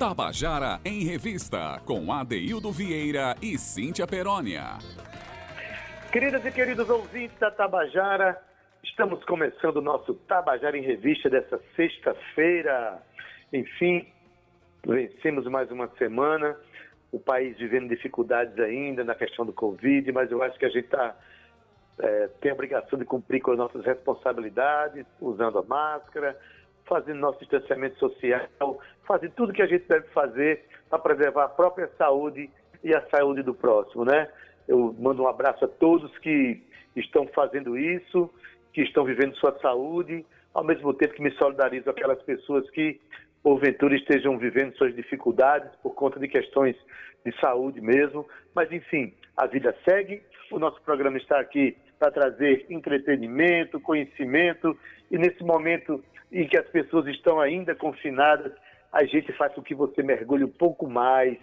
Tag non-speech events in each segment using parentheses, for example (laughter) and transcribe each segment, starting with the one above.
Tabajara em Revista, com Adeildo Vieira e Cíntia Perónia. Queridas e queridos ouvintes da Tabajara, estamos começando o nosso Tabajara em Revista dessa sexta-feira. Enfim, vencemos mais uma semana, o país vivendo dificuldades ainda na questão do Covid, mas eu acho que a gente tá, é, tem a obrigação de cumprir com as nossas responsabilidades, usando a máscara, fazendo nosso distanciamento social, fazendo tudo que a gente deve fazer para preservar a própria saúde e a saúde do próximo, né? Eu mando um abraço a todos que estão fazendo isso, que estão vivendo sua saúde, ao mesmo tempo que me solidarizo aquelas pessoas que, porventura, estejam vivendo suas dificuldades por conta de questões de saúde mesmo. Mas, enfim, a vida segue. O nosso programa está aqui para trazer entretenimento, conhecimento, e nesse momento em que as pessoas estão ainda confinadas, a gente faz com que você mergulhe um pouco mais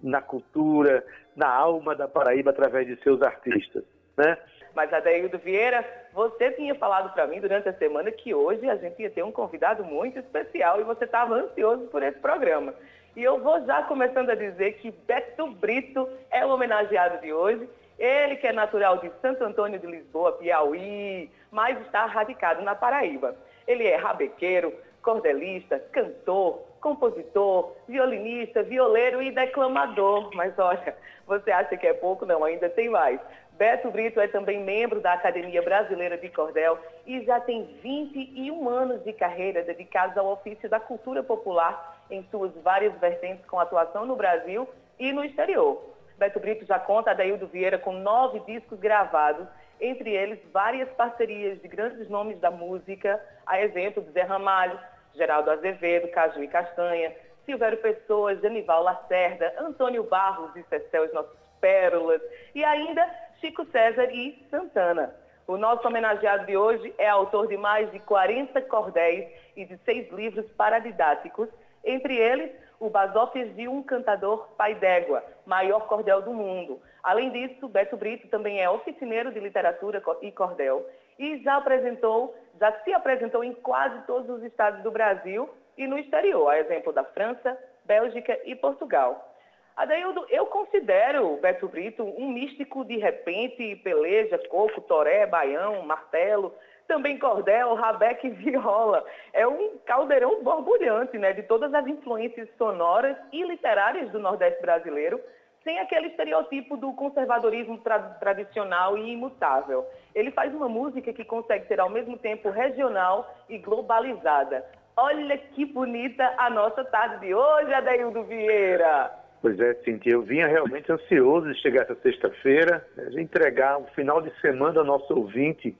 na cultura, na alma da Paraíba através de seus artistas, né? Mas Adaildo Vieira, você tinha falado para mim durante a semana que hoje a gente ia ter um convidado muito especial e você estava ansioso por esse programa. E eu vou já começando a dizer que Beto Brito é o homenageado de hoje. Ele que é natural de Santo Antônio de Lisboa, Piauí, mas está radicado na Paraíba. Ele é rabequeiro, cordelista, cantor, compositor, violinista, violeiro e declamador. Mas olha, você acha que é pouco? Não, ainda tem mais. Beto Brito é também membro da Academia Brasileira de Cordel e já tem 21 anos de carreira dedicados ao ofício da cultura popular em suas várias vertentes com atuação no Brasil e no exterior. Beto Brito já conta a Daildo Vieira com nove discos gravados entre eles várias parcerias de grandes nomes da música, a exemplo de Zé Ramalho, Geraldo Azevedo, Caju e Castanha, Silvério Pessoa, Genival Lacerda, Antônio Barros e Cecel, os nossos pérolas, e ainda Chico César e Santana. O nosso homenageado de hoje é autor de mais de 40 cordéis e de seis livros paradidáticos, entre eles o Basófias de um cantador pai d'égua, maior cordel do mundo. Além disso, Beto Brito também é oficineiro de literatura e cordel e já apresentou, já se apresentou em quase todos os estados do Brasil e no exterior, a exemplo da França, Bélgica e Portugal. Adaildo, eu considero Beto Brito um místico de repente, peleja, coco, toré, baião, martelo, também cordel, rabeque e viola. É um caldeirão borbulhante, né, de todas as influências sonoras e literárias do Nordeste brasileiro, sem aquele estereotipo do conservadorismo tra tradicional e imutável. Ele faz uma música que consegue ser ao mesmo tempo regional e globalizada. Olha que bonita a nossa tarde de hoje, Adeildo Vieira. Pois é, Cintia, eu vinha realmente ansioso de chegar essa sexta-feira, né, de entregar um final de semana ao nosso ouvinte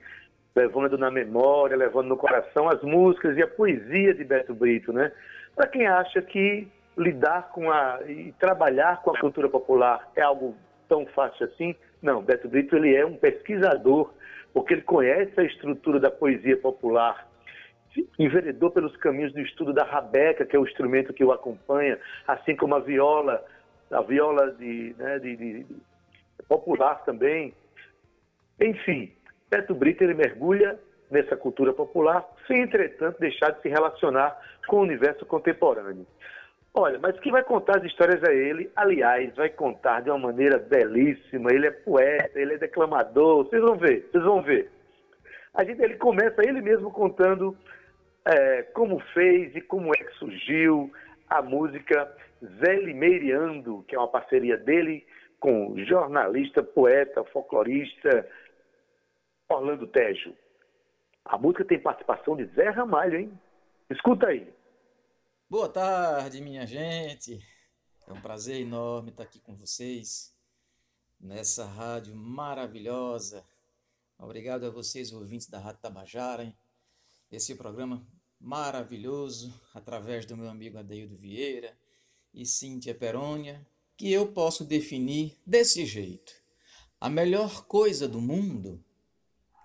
levando na memória, levando no coração as músicas e a poesia de Beto Brito, né? Para quem acha que lidar com a e trabalhar com a cultura popular é algo tão fácil assim, não, Beto Brito ele é um pesquisador, porque ele conhece a estrutura da poesia popular, enveredou pelos caminhos do estudo da rabeca, que é o instrumento que o acompanha, assim como a viola, a viola de, né, de, de popular também. Enfim, Beto Brito ele mergulha nessa cultura popular, sem, entretanto, deixar de se relacionar com o universo contemporâneo. Olha, mas quem vai contar as histórias é ele. Aliás, vai contar de uma maneira belíssima. Ele é poeta, ele é declamador. Vocês vão ver, vocês vão ver. A gente, ele começa ele mesmo contando é, como fez e como é que surgiu a música Zé Limeiriando, que é uma parceria dele com jornalista, poeta, folclorista, Orlando Tejo. A música tem participação de Zé Ramalho, hein? Escuta aí. Boa tarde, minha gente. É um prazer enorme estar aqui com vocês nessa rádio maravilhosa. Obrigado a vocês, ouvintes da Rádio Tabajara, hein? esse programa maravilhoso, através do meu amigo Adeildo Vieira e Cíntia Perônia, que eu posso definir desse jeito. A melhor coisa do mundo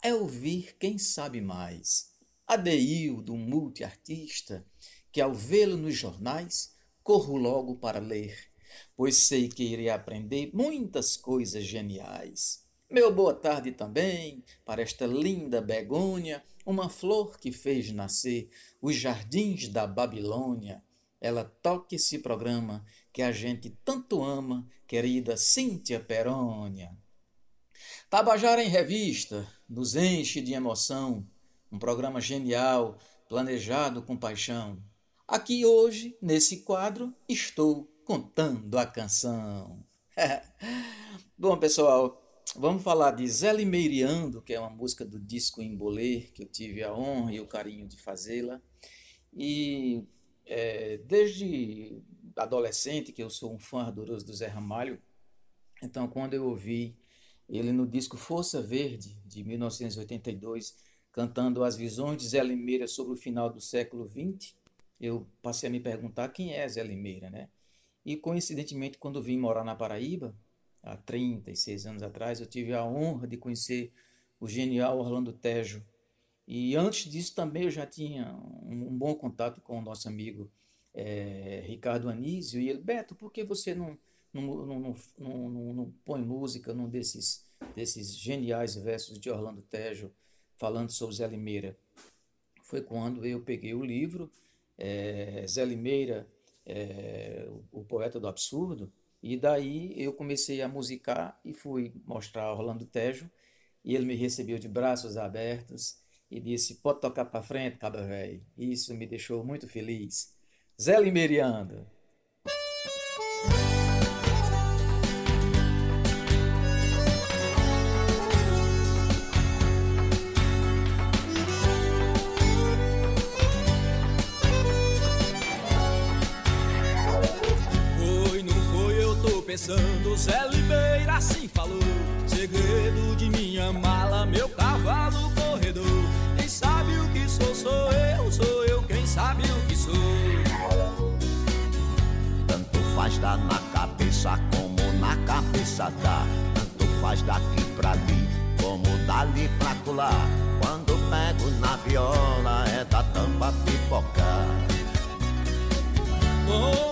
é ouvir quem sabe mais. Adeildo, multiartista, que ao vê-lo nos jornais, corro logo para ler, pois sei que irei aprender muitas coisas geniais. Meu boa tarde também para esta linda begônia, uma flor que fez nascer os jardins da Babilônia. ela toque esse programa que a gente tanto ama, querida Cíntia Perônia. Tabajara em Revista nos enche de emoção, um programa genial, planejado com paixão. Aqui hoje, nesse quadro, estou contando a canção. (laughs) Bom, pessoal, vamos falar de Zé Limeiriando, que é uma música do disco Embolê, que eu tive a honra e o carinho de fazê-la. E é, desde adolescente, que eu sou um fã ardoroso do Zé Ramalho, então quando eu ouvi ele no disco Força Verde, de 1982, cantando as visões de Zé Limeira sobre o final do século XX, eu passei a me perguntar quem é Zé Limeira, né? E coincidentemente, quando vim morar na Paraíba, há 36 anos atrás, eu tive a honra de conhecer o genial Orlando Tejo. E antes disso também eu já tinha um, bom contato com o nosso amigo é, Ricardo Anísio, e ele, Beto, por que você não, não, não, não, não põe música num desses, desses geniais versos de Orlando Tejo falando sobre Zé Limeira? Foi quando eu peguei o livro, é, Zé Limeira, é, o poeta do absurdo, e daí eu comecei a musicar e fui mostrar a Orlando Tejo, e ele me recebeu de braços abertos e disse: Pode tocar para frente, cabra velho. Isso me deixou muito feliz. Zé Limeriando. Pensando. Zé Limeira assim falou. Segredo de minha mala, meu cavalo corredor. Quem sabe o que sou, sou eu, sou eu quem sabe o que sou. Tanto faz dar na cabeça como na cabeça dá. Tanto faz daqui pra ali como dali pra colar. Quando pego na viola é da tampa pipocar. Com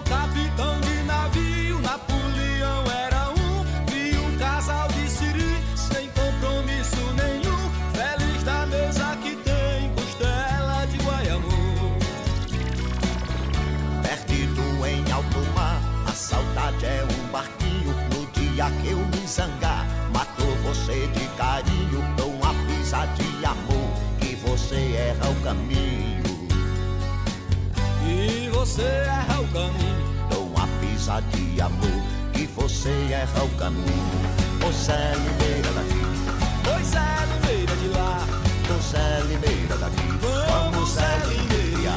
erra o caminho. E você erra o caminho. Dou uma pisa de amor, que você erra o caminho. Você é Limeira daqui, Pois é, Limeira de lá. você é Limeira daqui. Vamos, é Limeira.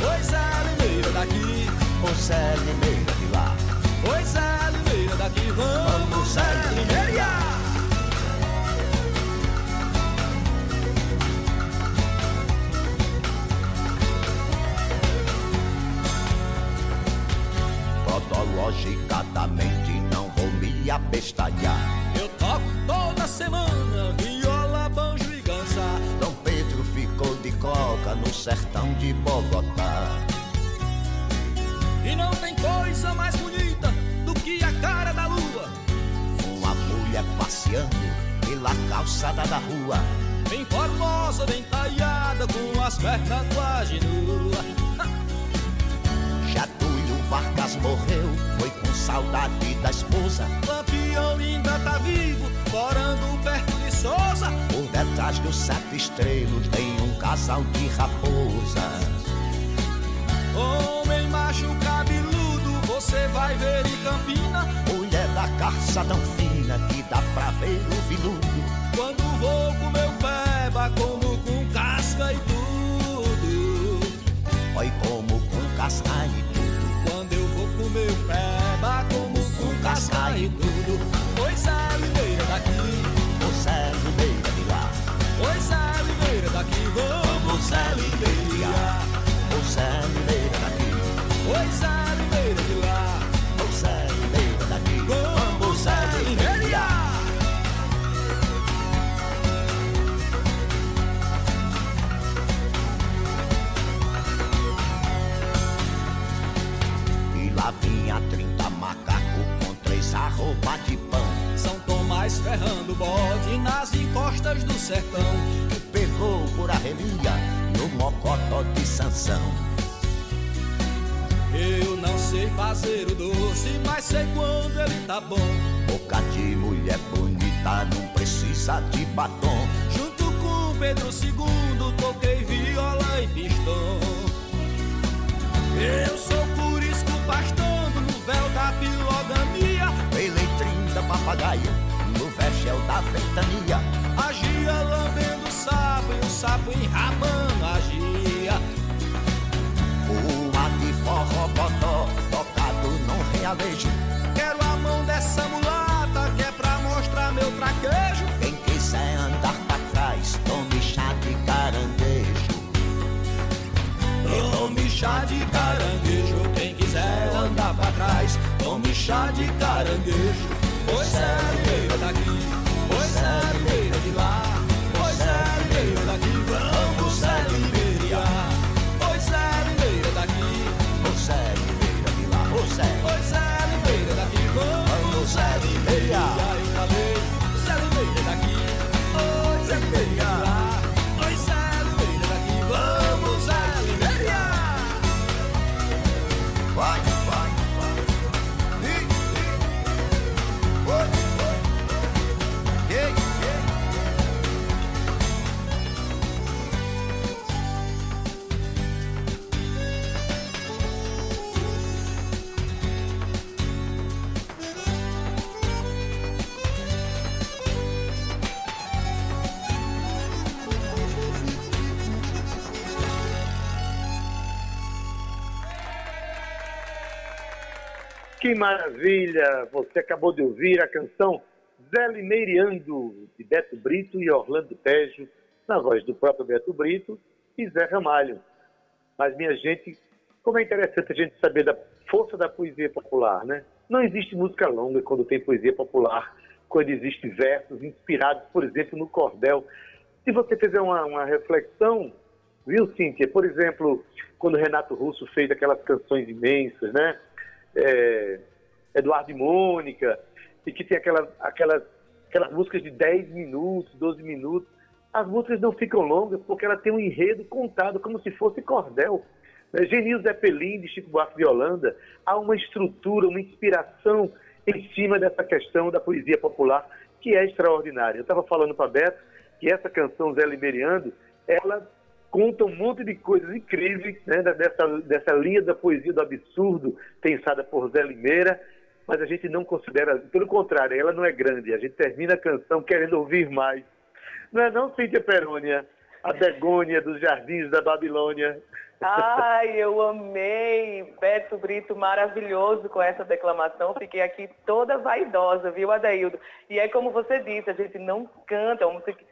Pois é, Limeira daqui. Você é Limeira de lá. Pois é, Limeira daqui. Vamos, é Limeira. Me abestalhar. Eu toco toda semana viola, banjo e ganza. Dom Pedro ficou de coca no sertão de Bogotá. E não tem coisa mais bonita do que a cara da lua. Uma mulher passeando pela calçada da rua. Bem formosa, bem talhada, com as pernas quase nuas. (laughs) Getúlio Vargas morreu, foi com saudade da esposa. Lampião ainda tá vivo, morando perto de Souza. Por detrás dos sete estrelos tem um casal de raposas. Homem macho cabeludo, você vai ver em Campina. Mulher da carça tão fina que dá pra ver o viludo. Quando vou com meu peba, como com casca e tudo. Oi, como com casca e tudo. Quando eu vou com meu peba, como com casca e tudo. Pois é, Limeira daqui, Você é Limeira de lá. pois é, Limeira daqui. Vamos, é Limeira. Você é maravilha! Você acabou de ouvir a canção Zé Limeiriando, de Beto Brito e Orlando Tejo, na voz do próprio Beto Brito e Zé Ramalho. Mas, minha gente, como é interessante a gente saber da força da poesia popular, né? Não existe música longa quando tem poesia popular, quando existem versos inspirados, por exemplo, no cordel. Se você fizer uma, uma reflexão, viu, Cíntia? Por exemplo, quando Renato Russo fez aquelas canções imensas, né? É, Eduardo e Mônica, e que tem aquelas, aquelas, aquelas músicas de 10 minutos, 12 minutos. As músicas não ficam longas porque ela tem um enredo contado como se fosse cordel. Né? Genil Zeppelin, de Chico Buarque de Holanda, há uma estrutura, uma inspiração em cima dessa questão da poesia popular que é extraordinária. Eu estava falando para Beto que essa canção Zé Liberiando, ela conta um monte de coisas incríveis né, dessa, dessa linha da poesia do absurdo pensada por Zé Limeira, mas a gente não considera, pelo contrário, ela não é grande, a gente termina a canção querendo ouvir mais. Não é não, Cíntia Perônia? A begônia dos jardins da Babilônia. Ai, eu amei. Beto Brito, maravilhoso com essa declamação. Fiquei aqui toda vaidosa, viu, Adaildo? E é como você disse, a gente não canta,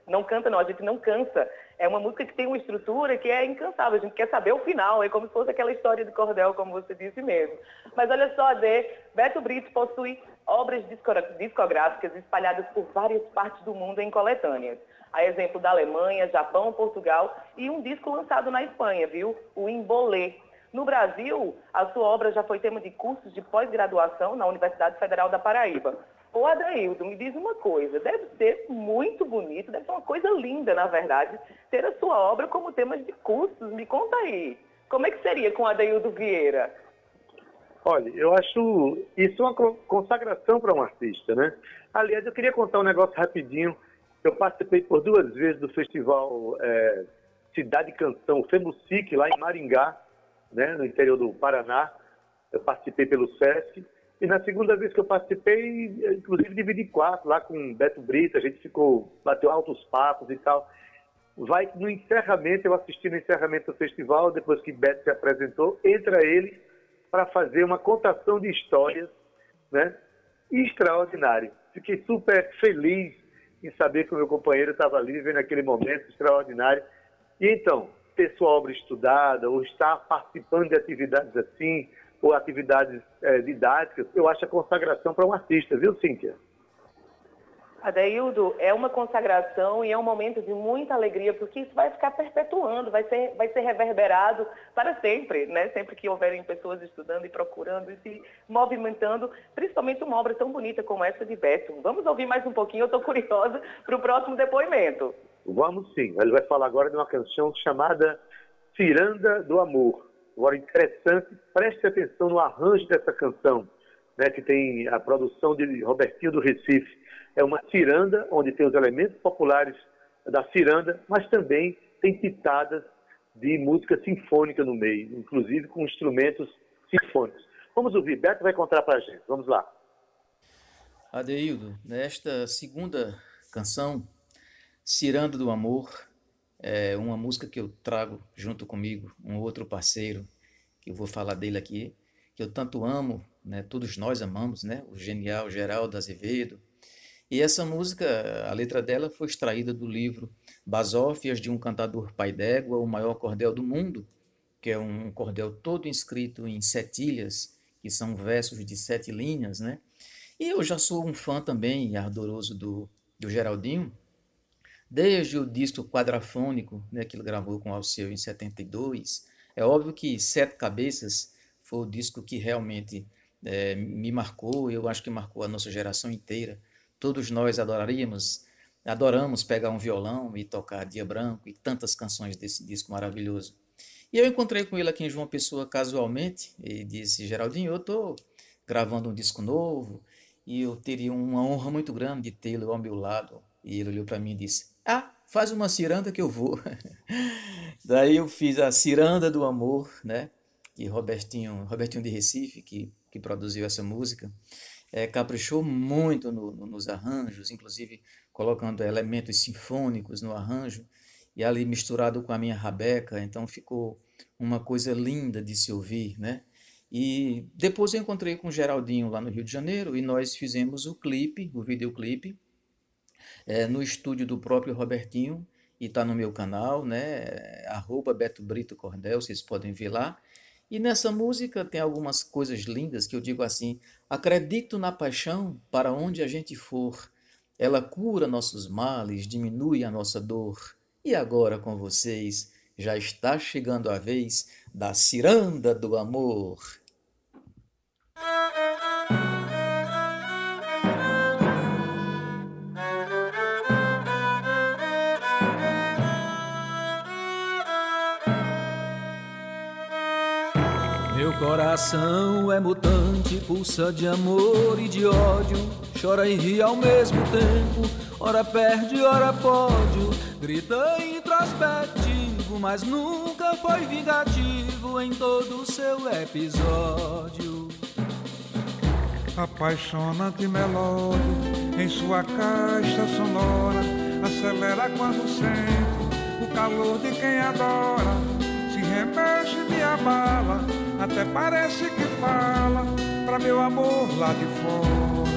não canta não, a gente não cansa. É uma música que tem uma estrutura que é incansável, a gente quer saber o final, é como se fosse aquela história de cordel, como você disse mesmo. Mas olha só, Adê, Beto Brito possui obras disco- discográficas espalhadas por várias partes do mundo em coletâneas. A exemplo da Alemanha, Japão, Portugal e um disco lançado na Espanha, viu? O Embolê. No Brasil, a sua obra já foi tema de cursos de pós-graduação na Universidade Federal da Paraíba. Ô Adaildo, me diz uma coisa, deve ser muito bonito, deve ser uma coisa linda, na verdade, ter a sua obra como tema de cursos. Me conta aí, como é que seria com Adaildo Vieira? Olha, eu acho isso uma co- consagração para um artista, né? Aliás, eu queria contar um negócio rapidinho. Eu participei por duas vezes do festival eh, Cidade Canção, FEMUSIC, lá em Maringá, né, no interior do Paraná. Eu participei pelo SESC. E na segunda vez que eu participei, inclusive dividi quarto lá com Beto Brito, a gente ficou, bateu altos papos e tal. Vai no encerramento, eu assisti no encerramento do festival, depois que Beto se apresentou, entra ele para fazer uma contação de histórias, né? Extraordinário. Fiquei super feliz em saber que o meu companheiro estava ali vivendo aquele momento extraordinário. E então, ter sua obra estudada, ou estar participando de atividades assim, ou atividades eh, didáticas, eu acho a consagração para um artista, viu, Cíntia? Adaildo, é uma consagração e é um momento de muita alegria, porque isso vai ficar perpetuando, vai ser, vai ser reverberado para sempre, né? Sempre que houverem pessoas estudando e procurando e se movimentando, principalmente uma obra tão bonita como essa de Beto. Vamos ouvir mais um pouquinho, eu estou curiosa para o próximo depoimento. Vamos sim. Ele vai falar agora de uma canção chamada Ciranda do Amor. Agora, interessante, preste atenção no arranjo dessa canção, né, que tem a produção de Robertinho do Recife. É uma ciranda, onde tem os elementos populares da ciranda, mas também tem pitadas de música sinfônica no meio, inclusive com instrumentos sinfônicos. Vamos ouvir, Beto vai contar para a gente. Vamos lá. Adeildo, nesta segunda canção, Ciranda do Amor, é uma música que eu trago junto comigo, um outro parceiro, que eu vou falar dele aqui, que eu tanto amo, né? todos nós amamos, né? o genial Geraldo Azevedo. E essa música, a letra dela foi extraída do livro Basófias de um Cantador Pai d'Égua, o maior cordel do mundo, que é um cordel todo inscrito em setilhas, que são versos de sete linhas, né? E eu já sou um fã também ardoroso do, do Geraldinho, desde o disco quadrafônico né, que ele gravou com Alceu em 72. É óbvio que Sete Cabeças foi o disco que realmente é, me marcou, eu acho que marcou a nossa geração inteira. Todos nós adoraríamos, adoramos pegar um violão e tocar Dia Branco e tantas canções desse disco maravilhoso. E eu encontrei com ele aqui em João Pessoa casualmente e disse, Geraldinho, eu estou gravando um disco novo, e eu teria uma honra muito grande de tê-lo ao meu lado. E ele olhou para mim e disse: Ah, faz uma ciranda que eu vou. (laughs) Daí eu fiz a Ciranda do Amor, né? Que Robertinho, Robertinho de Recife, que, que produziu essa música, é, caprichou muito no, no, nos arranjos, inclusive colocando elementos sinfônicos no arranjo, e ali misturado com a minha rabeca, então ficou uma coisa linda de se ouvir, né? E depois eu encontrei com o Geraldinho lá no Rio de Janeiro e nós fizemos o clipe, o videoclipe, é, no estúdio do próprio Robertinho e está no meu canal, né? Arroba Beto Brito Cordel, vocês podem ver lá. E nessa música tem algumas coisas lindas que eu digo assim: acredito na paixão para onde a gente for. Ela cura nossos males, diminui a nossa dor. E agora com vocês já está chegando a vez da ciranda do amor. Coração é mutante, pulsa de amor e de ódio, chora e ri ao mesmo tempo, ora perde, ora pode, grita introspectivo, mas nunca foi vingativo em todo o seu episódio. Apaixonante melódia em sua caixa sonora, acelera quando sente o calor de quem adora, remexe, me abala, até parece que fala pra meu amor lá de fora.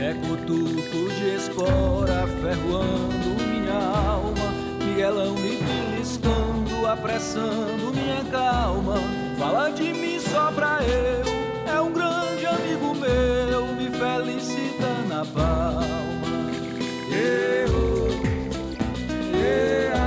É cutuco de espora ferroando minha alma, Miguelão me beliscando, apressando minha calma. Fala de mim só pra eu, é um grande amigo meu, me felicita na palma. Eu, yeah,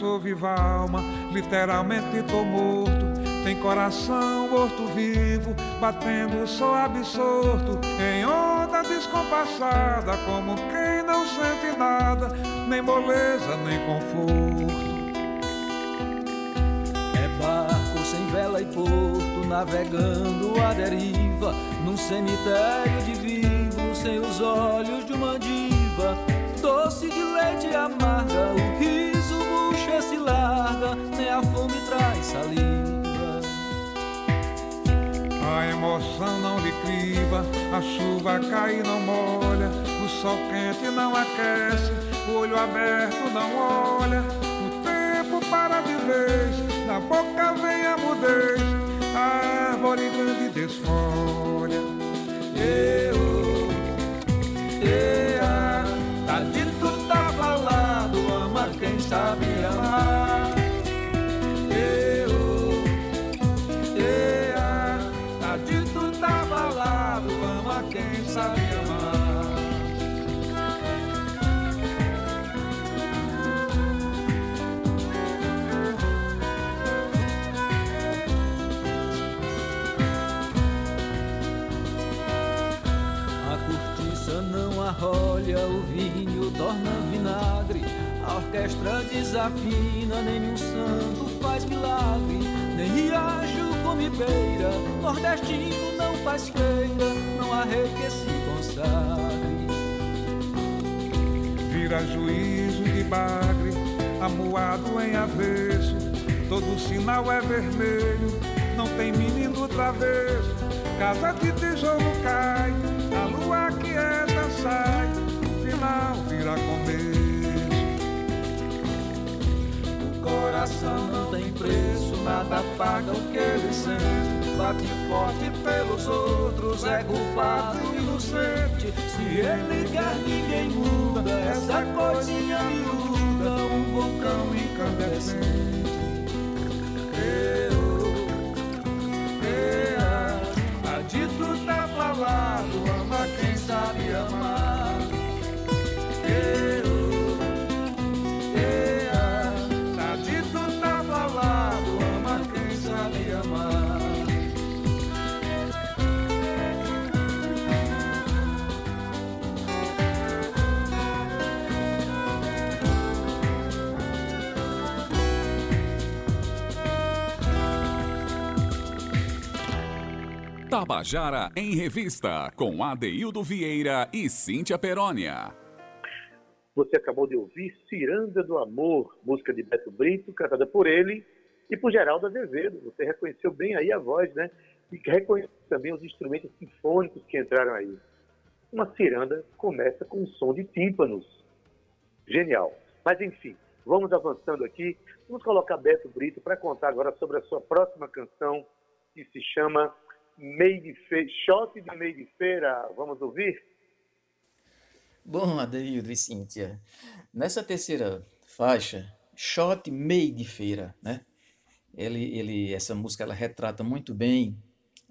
sou viva alma, literalmente tô morto. Tem coração morto vivo, batendo só absorto em onda descompassada, como quem não sente nada, nem moleza, nem conforto. É barco sem vela e porto, navegando à deriva, num cemitério de vivos, sem os olhos de uma diva. Doce de leite amarga, o se larga, nem a fome traz saliva. A emoção não lhe criva, a chuva cai e não molha, o sol quente não aquece, o olho aberto não olha, o tempo para de vez, na boca vem a mudez, a árvore grande desfolha. Eu, ea, sabe amar. Eu, eu, a dito tá falado, ama quem sabe amar. A cortiça não arrolha o vinho, torna orquestra desafina, nenhum santo faz milagre. Nem riacho come beira, nordestino não faz feira. Não há rei que se consagre. Vira juízo de bagre, amuado em avesso. Todo sinal é vermelho, não tem menino travesso. Casa de tijolo cai, a lua quieta sai. No final vira começo. Coração não tem preço, nada paga o que ele sente. Bate forte pelos outros, é culpado inocente. Se ele quer, ninguém muda. Essa coisinha miúda, um vulcão incandescente. Eu, eu, a dito tá falado, Tabajara em Revista, com Adeildo Vieira e Cíntia Perónia. Você acabou de ouvir Ciranda do Amor, música de Beto Brito, cantada por ele e por Geraldo Azevedo. Você reconheceu bem aí a voz, né? E reconheceu também os instrumentos sinfônicos que entraram aí. Uma ciranda começa com um som de tímpanos. Genial. Mas enfim, vamos avançando aqui. Vamos colocar Beto Brito para contar agora sobre a sua próxima canção, que se chama Meio de Feira, Shot de Meio de Feira. Vamos ouvir? Bom, Adeildo e Cíntia, nessa terceira faixa, Shot Meio de Feira, né? Ele, ele, essa música ela retrata muito bem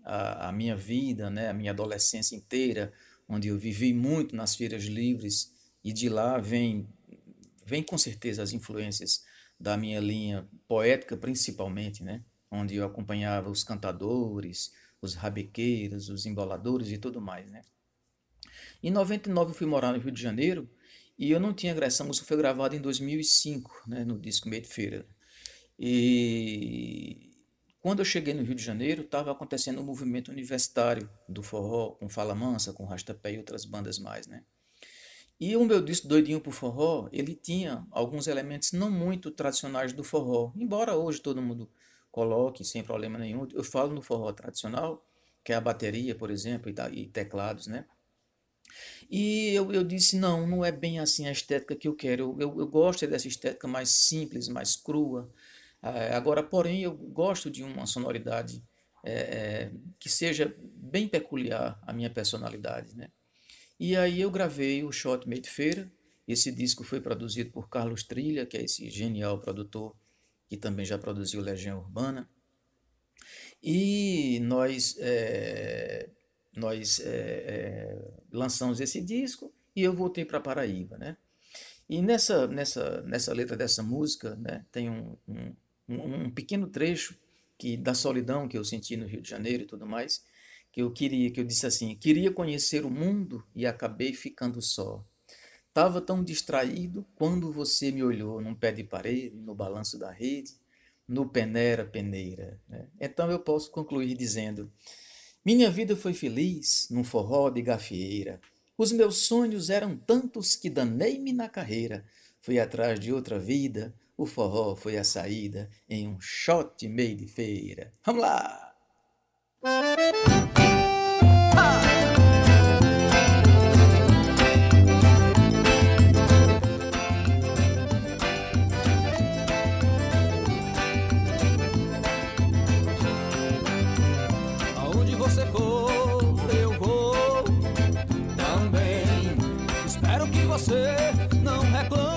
a, a minha vida, né? A minha adolescência inteira, onde eu vivi muito nas feiras livres e de lá vem, vem com certeza as influências da minha linha poética principalmente, né? Onde eu acompanhava os cantadores, os rabequeiros, os emboladores e tudo mais, né? Em 99 eu fui morar no Rio de Janeiro e eu não tinha agressão, música foi gravada em 2005, né, no disco Meio de Feira. E quando eu cheguei no Rio de Janeiro, estava acontecendo um movimento universitário do forró, com Fala Mansa, com Rastapé e outras bandas mais, né? E o meu disco Doidinho por Forró, ele tinha alguns elementos não muito tradicionais do forró, embora hoje todo mundo coloque sem problema nenhum. Eu falo no forró tradicional, que é a bateria, por exemplo, e, teclados, né? E eu, eu disse, não, não é bem assim a estética que eu quero. Eu, eu, eu gosto dessa estética mais simples, mais crua. É, agora, porém, eu gosto de uma sonoridade é, é, que seja bem peculiar à minha personalidade, né? E aí eu gravei o Shot Made Feira. Esse disco foi produzido por Carlos Trilha, que é esse genial produtor que também já produziu Legião Urbana. E nós, é, nós é, é, lançamos esse disco e eu voltei para Paraíba, né? E nessa, nessa, nessa letra dessa música, né, tem um, um, um pequeno trecho que da solidão que eu senti no Rio de Janeiro e tudo mais, que eu queria, que eu disse assim, queria conhecer o mundo e acabei ficando só. Tava tão distraído quando você me olhou num pé de parede, no balanço da rede, no peneira peneira. Né? Então eu posso concluir dizendo: minha vida foi feliz num forró de gafieira. Os meus sonhos eram tantos que danei-me na carreira. Fui atrás de outra vida, o forró foi a saída em um shot meio de feira. Vamos lá! Não reclame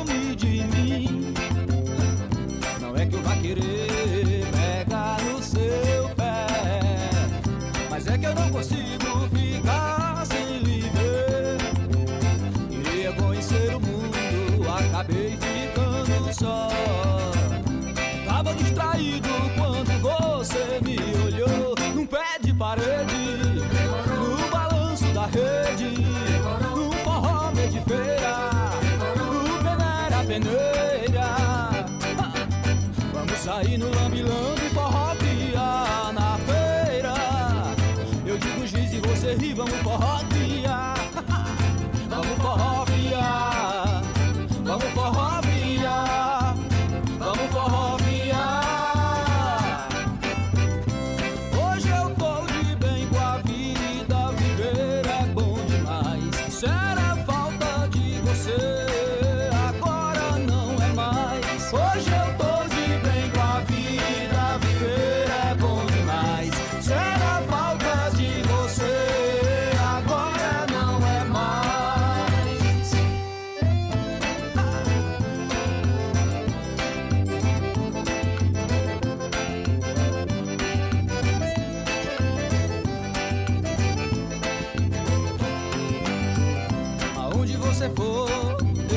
você for,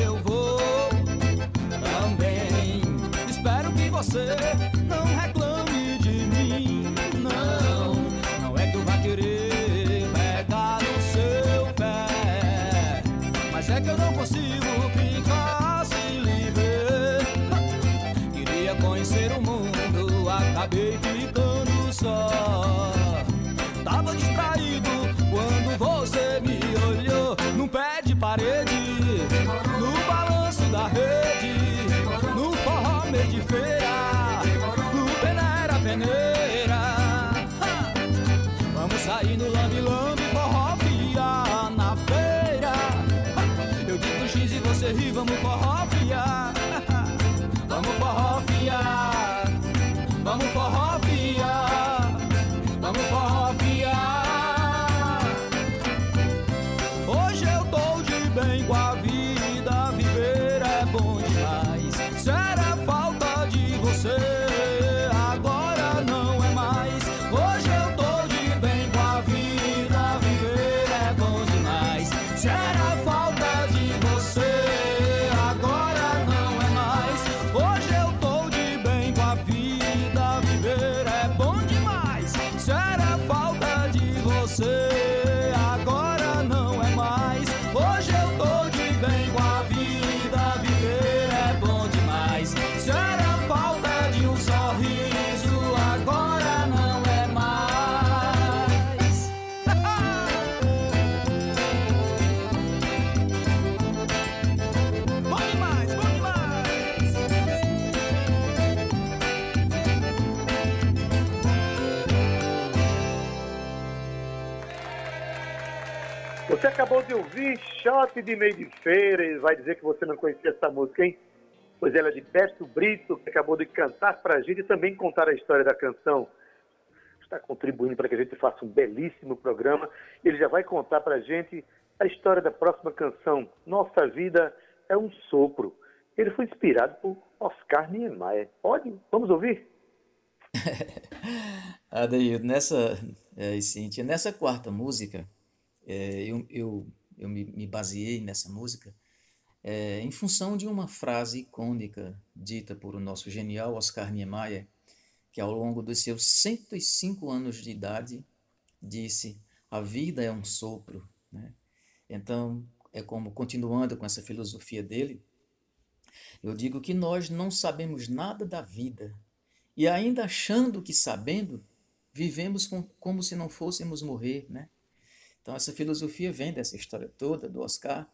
eu vou também. Espero que você Você acabou de ouvir Shot de Meio de Feira e vai dizer que você não conhecia essa música, hein? Pois ela é de Beto Brito, que acabou de cantar pra gente e também contar a história da canção. Está contribuindo para que a gente faça um belíssimo programa. Ele já vai contar pra gente a história da próxima canção, Nossa Vida é um Sopro. Ele foi inspirado por Oscar Niemeyer. Pode? Vamos ouvir? (laughs) Adeildo, nessa, é, nessa quarta música, é, eu, eu, eu me, me baseei nessa música é, em função de uma frase icônica dita por o nosso genial Oscar Niemeyer, que ao longo dos seus 105 anos de idade disse: A vida é um sopro. Né? Então, é como, continuando com essa filosofia dele, eu digo que nós não sabemos nada da vida e ainda achando que sabendo, vivemos com, como se não fôssemos morrer, né? Então essa filosofia vem dessa história toda do Oscar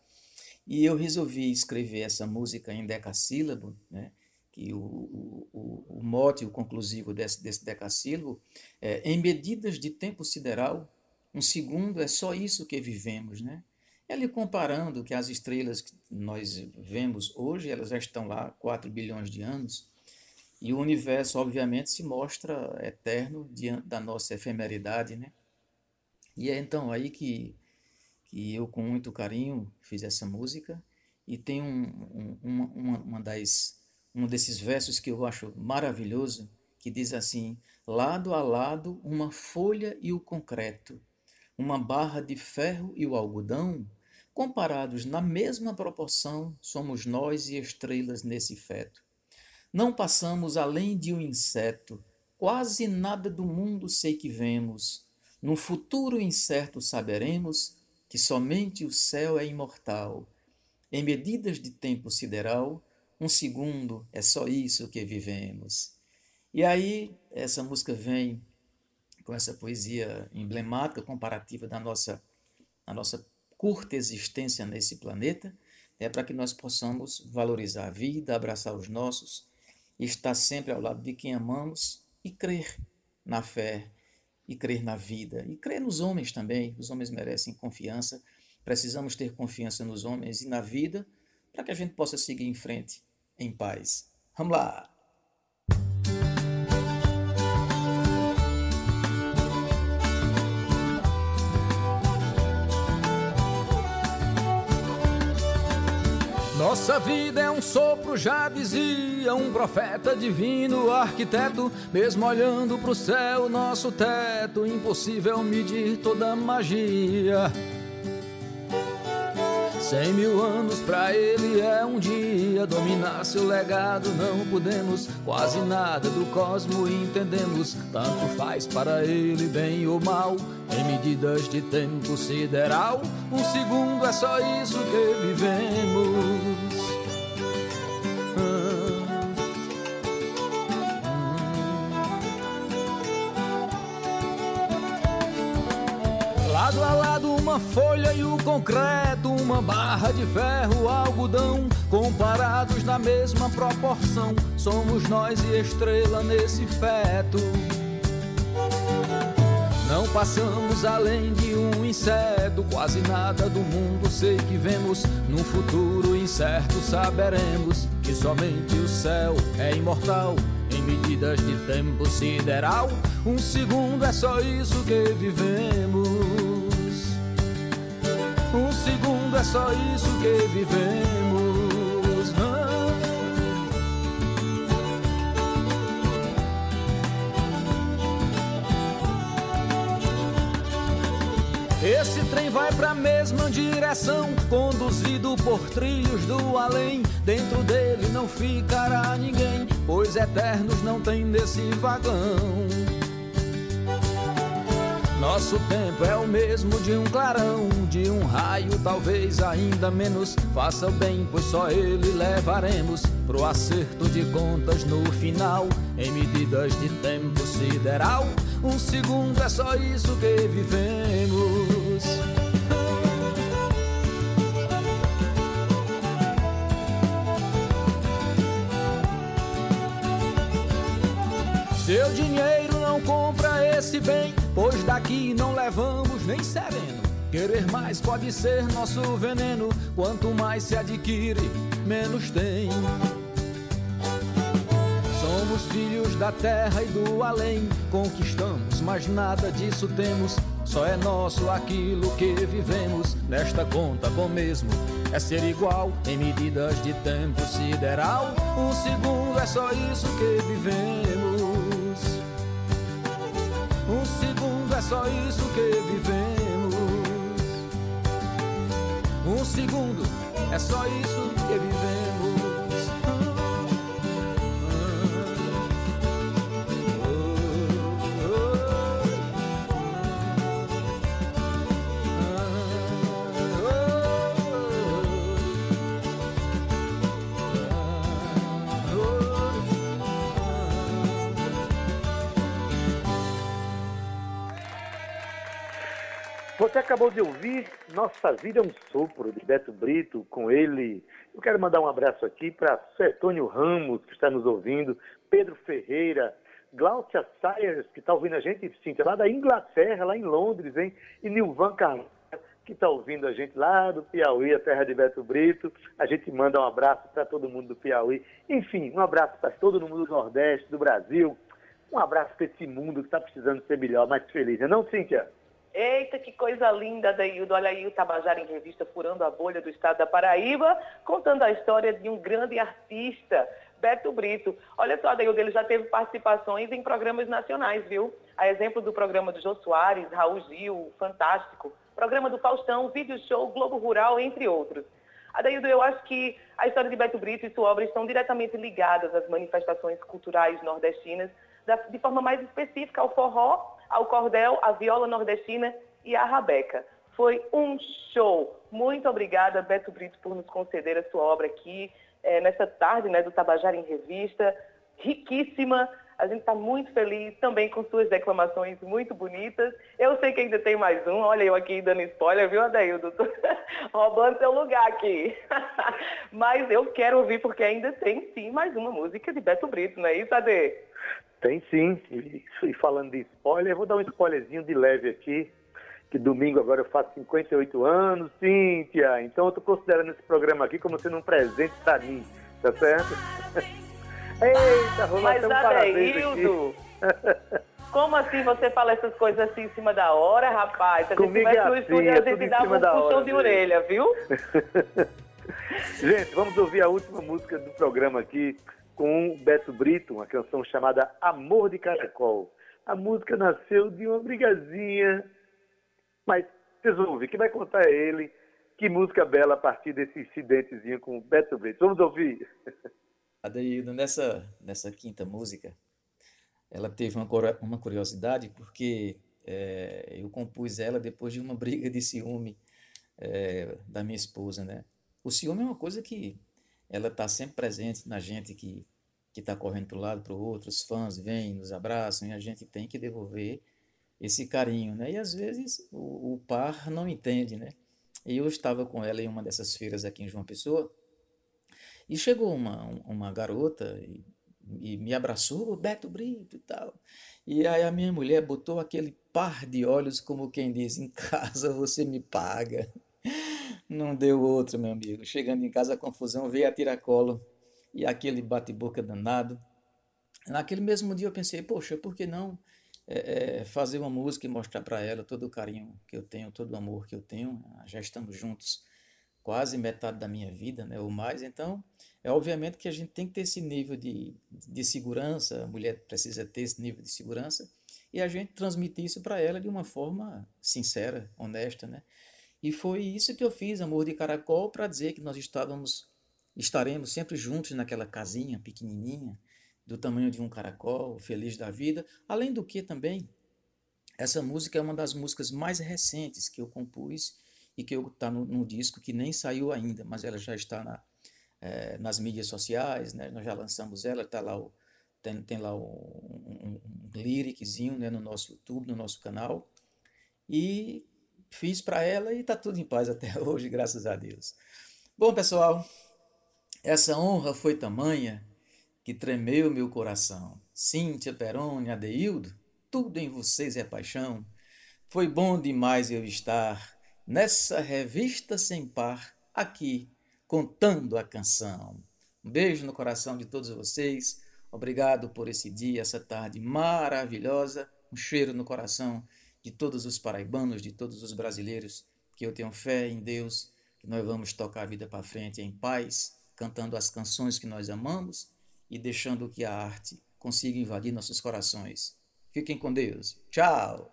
e eu resolvi escrever essa música em decassílabo, né? Que o, o, o, mote, o conclusivo desse, desse decassílabo é em medidas de tempo sideral, um segundo é só isso que vivemos, né? Ele comparando que as estrelas que nós vemos hoje, elas já estão lá 4 bilhões de anos, e o universo, obviamente, se mostra eterno diante da nossa efemeridade, né? E é então aí que, que eu, com muito carinho, fiz essa música, e tem um, um, uma, uma, das, um desses versos que eu acho maravilhoso, que diz assim: lado a lado, uma folha e o concreto, uma barra de ferro e o algodão, comparados na mesma proporção, somos nós e estrelas nesse feto. Não passamos além de um inseto, quase nada do mundo sei que vemos. No futuro incerto saberemos, que somente o céu é imortal. Em medidas de tempo sideral, um segundo é só isso que vivemos. E aí, essa música vem com essa poesia emblemática, comparativa da nossa, da nossa curta existência nesse planeta, é para que nós possamos valorizar a vida, abraçar os nossos, estar sempre ao lado de quem amamos e crer na fé, e crer na vida, e crer nos homens também. Os homens merecem confiança, precisamos ter confiança nos homens e na vida para que a gente possa seguir em frente em paz. Vamos lá! Nossa vida é um sopro, já dizia um profeta divino, arquiteto. Mesmo olhando pro céu, nosso teto, impossível medir toda magia. Cem mil anos pra ele é um dia. Dominar seu legado não podemos. Quase nada do cosmo entendemos. Tanto faz para ele, bem ou mal. Em medidas de tempo sideral, um segundo é só isso que vivemos. Lado a lado uma folha e o concreto, uma barra de ferro, algodão, comparados na mesma proporção, somos nós e estrela nesse feto. Não passamos além de um inseto, quase nada do mundo sei que vemos. Num futuro incerto saberemos que somente o céu é imortal. Em medidas de tempo sideral, um segundo é só isso que vivemos. Um segundo é só isso que vivemos. Esse trem vai pra mesma direção, conduzido por trilhos do além. Dentro dele não ficará ninguém, pois eternos não tem nesse vagão. Nosso tempo é o mesmo de um clarão, de um raio, talvez ainda menos. Faça o bem, pois só ele levaremos pro acerto de contas no final. Em medidas de tempo sideral, um segundo é só isso que vivemos. Seu dinheiro não compra esse bem, pois daqui não levamos nem sereno. Querer mais pode ser nosso veneno, quanto mais se adquire, menos tem. Somos filhos da terra e do além, conquistamos, mas nada disso temos. Só é nosso aquilo que vivemos. Nesta conta, bom mesmo é ser igual em medidas de tempo sideral. Um segundo é só isso que vivemos. Um só isso que vivemos. Um segundo é só isso que vivemos. Você acabou de ouvir Nossa Vida é um Sopro, de Beto Brito, com ele. Eu quero mandar um abraço aqui para Sertônio Ramos, que está nos ouvindo, Pedro Ferreira, Glaucia Sayers, que está ouvindo a gente, Cíntia, lá da Inglaterra, lá em Londres, hein? E Nilvan Carlos, que está ouvindo a gente lá do Piauí, a terra de Beto Brito. A gente manda um abraço para todo mundo do Piauí. Enfim, um abraço para todo mundo do Nordeste, do Brasil. Um abraço para esse mundo que está precisando ser melhor, mais feliz. Não, é não Cíntia? Eita, que coisa linda, Daildo. Olha aí o Tabajara em Revista Furando a Bolha do Estado da Paraíba, contando a história de um grande artista, Beto Brito. Olha só, Daildo, ele já teve participações em programas nacionais, viu? A exemplo do programa do Jô Soares, Raul Gil, Fantástico, programa do Faustão, Vídeo Show, Globo Rural, entre outros. Adaildo, eu acho que a história de Beto Brito e sua obra estão diretamente ligadas às manifestações culturais nordestinas, de forma mais específica ao forró, ao cordel, à viola nordestina e à rabeca. Foi um show. Muito obrigada, Beto Brito, por nos conceder a sua obra aqui, é, nessa tarde né, do Tabajara em Revista. Riquíssima. A gente está muito feliz também com suas declamações muito bonitas. Eu sei que ainda tem mais um. Olha eu aqui dando spoiler, viu, Adaildo? (laughs) Roubando seu lugar aqui. (laughs) Mas eu quero ouvir porque ainda tem sim mais uma música de Beto Brito, não é isso, Ade? Tem sim. E falando de spoiler, vou dar um spoilerzinho de leve aqui que domingo agora eu faço 58 anos, Cíntia. Então eu estou considerando esse programa aqui como sendo um presente para mim, tá certo? (laughs) Eita, vou Mas, um Adeildo, como assim você fala essas coisas assim em cima da hora, rapaz? Se a gente tivesse no estúdio, a gente dava um puxão de orelha, viu? (laughs) gente, vamos ouvir a última música do programa aqui com o Beto Brito, uma canção chamada Amor de Caracol. A música nasceu de uma brigazinha mas vocês vão ouvir, quem vai contar é ele. Que música bela a partir desse incidentezinho com o Beto Brito. Vamos ouvir. (laughs) Adeildo, nessa, nessa quinta música, ela teve uma, uma curiosidade, porque é, eu compus ela depois de uma (laughs) briga de ciúme é, da minha esposa, né? O ciúme é uma coisa que ela está sempre presente na gente que que está correndo para um lado para o outro, os fãs vêm, nos abraçam e a gente tem que devolver esse carinho, né? E às vezes o, o, par não entende, né? E eu estava com ela em uma dessas feiras aqui em João Pessoa e chegou uma, uma garota e, e me abraçou, Beto Brito e tal. E aí a minha mulher botou aquele par de olhos como quem diz, em casa você me paga. Não deu outro, meu amigo. Chegando em casa a confusão, veio a tiracolo e aquele bate-boca danado. Naquele mesmo dia eu pensei, poxa, por que não é, fazer uma música e mostrar para ela todo o carinho que eu tenho, todo o amor que eu tenho. Já estamos juntos quase metade da minha vida, né, ou mais. Então, é obviamente que a gente tem que ter esse nível de, de segurança, a mulher precisa ter esse nível de segurança, e a gente transmite isso para ela de uma forma sincera, honesta, né? E foi isso que eu fiz, Amor de Caracol, para dizer que nós estávamos, estaremos sempre juntos naquela casinha pequenininha, do tamanho de um caracol, feliz da vida. Além do que também, essa música é uma das músicas mais recentes que eu compus e que está no, no, disco que nem saiu ainda, mas ela já está na, é, nas mídias sociais, né? nós já lançamos ela, tá lá o, tem, tem lá o, um, um lyriczinho né? no nosso YouTube, no nosso canal. E fiz para ela e está tudo em paz até (laughs) hoje, graças a Deus. Bom, pessoal, essa honra foi tamanha que tremeu meu coração. Cíntia, Peroni, Adeildo, tudo em vocês é paixão. Foi bom demais eu estar nessa revista sem par, aqui, contando a canção. Um beijo no coração de todos vocês. Obrigado por esse dia, essa tarde maravilhosa. Um cheiro no coração de todos os paraibanos, de todos os brasileiros, que eu tenho fé em Deus, que nós vamos tocar a vida para frente em paz, cantando as canções que nós amamos e deixando que a arte consiga invadir nossos corações. Fiquem com Deus. Tchau!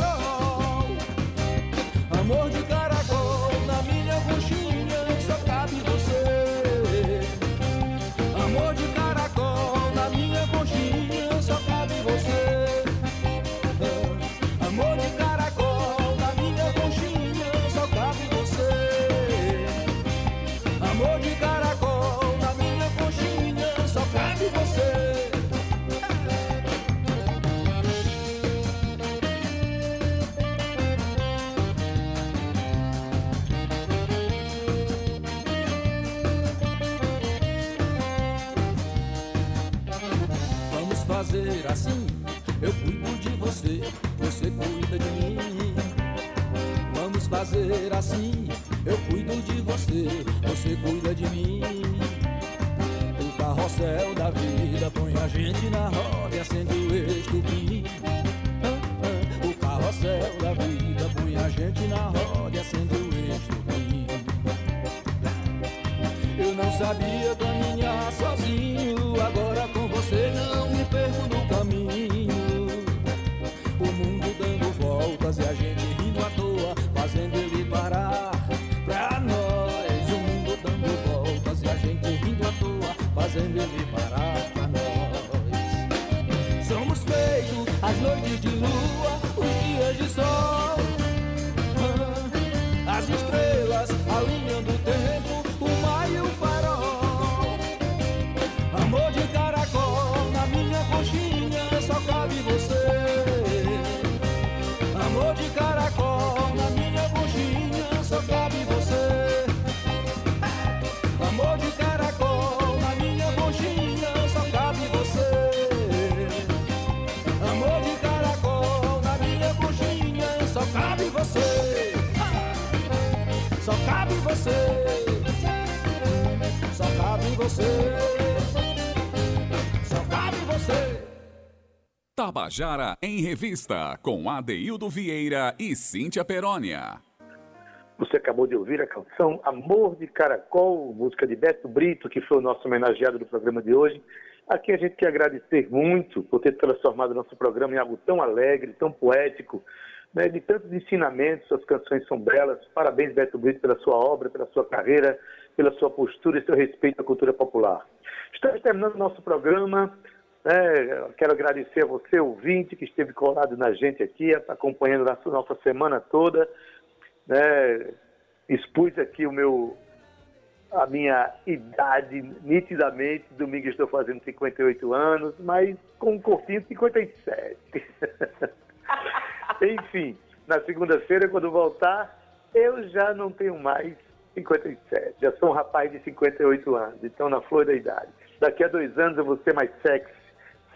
assim. Noites de lua, os dias de sol. Você. Só cabe você. Tabajara em Revista, com Adeildo Vieira e Cíntia Perónia. Você acabou de ouvir a canção Amor de Caracol, música de Beto Brito, que foi o nosso homenageado do programa de hoje. Aqui a gente quer agradecer muito por ter transformado nosso programa em algo tão alegre, tão poético, né, de tantos ensinamentos. Suas canções são belas. Parabéns, Beto Brito, pela sua obra, pela sua carreira, pela sua postura e seu respeito à cultura popular. Estamos terminando nosso programa. né, quero agradecer a você, ouvinte, que esteve colado na gente aqui, acompanhando a nossa semana toda né, expus aqui o meu a minha idade nitidamente, domingo estou fazendo 58 anos, mas com um corpinho 57. (laughs) Enfim, na segunda-feira, quando voltar, eu já não tenho mais 57, já sou um rapaz de 58 anos, então na flor da idade. Daqui a dois anos eu vou ser mais sexy,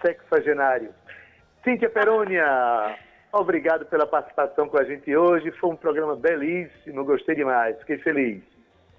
sexagenário. Cíntia Perônia, obrigado pela participação com a gente hoje. Foi um programa belíssimo, gostei demais, fiquei feliz.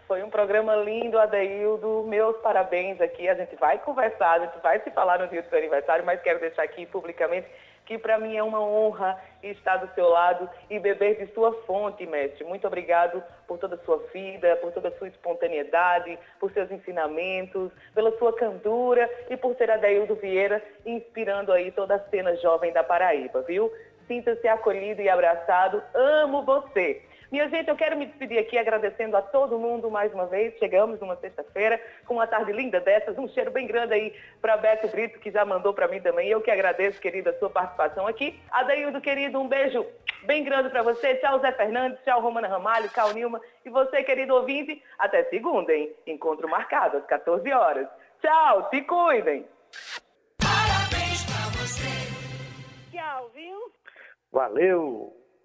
Foi um programa lindo, Adeildo. Meus parabéns aqui. A gente vai conversar, a gente vai se falar no dia do seu aniversário, mas quero deixar aqui publicamente que para mim é uma honra estar do seu lado e beber de sua fonte, mestre. Muito obrigado por toda a sua vida, por toda a sua espontaneidade, por seus ensinamentos, pela sua cantura e por ser Adeildo Vieira inspirando aí toda a cena jovem da Paraíba, viu? Sinta-se acolhido e abraçado. Amo você. Minha gente, eu quero me despedir aqui agradecendo a todo mundo mais uma vez. Chegamos numa sexta-feira com uma tarde linda dessas. Um cheiro bem grande aí para Beto Brito, que já mandou para mim também. Eu que agradeço, querida, a sua participação aqui. Adaildo, querido, um beijo bem grande para você. Tchau, Zé Fernandes. Tchau, Romana Ramalho. Tchau, Nilma. E você, querido ouvinte, até segunda, hein? Encontro marcado às 14 horas. Tchau, se cuidem. Parabéns pra você. Tchau, viu? Valeu!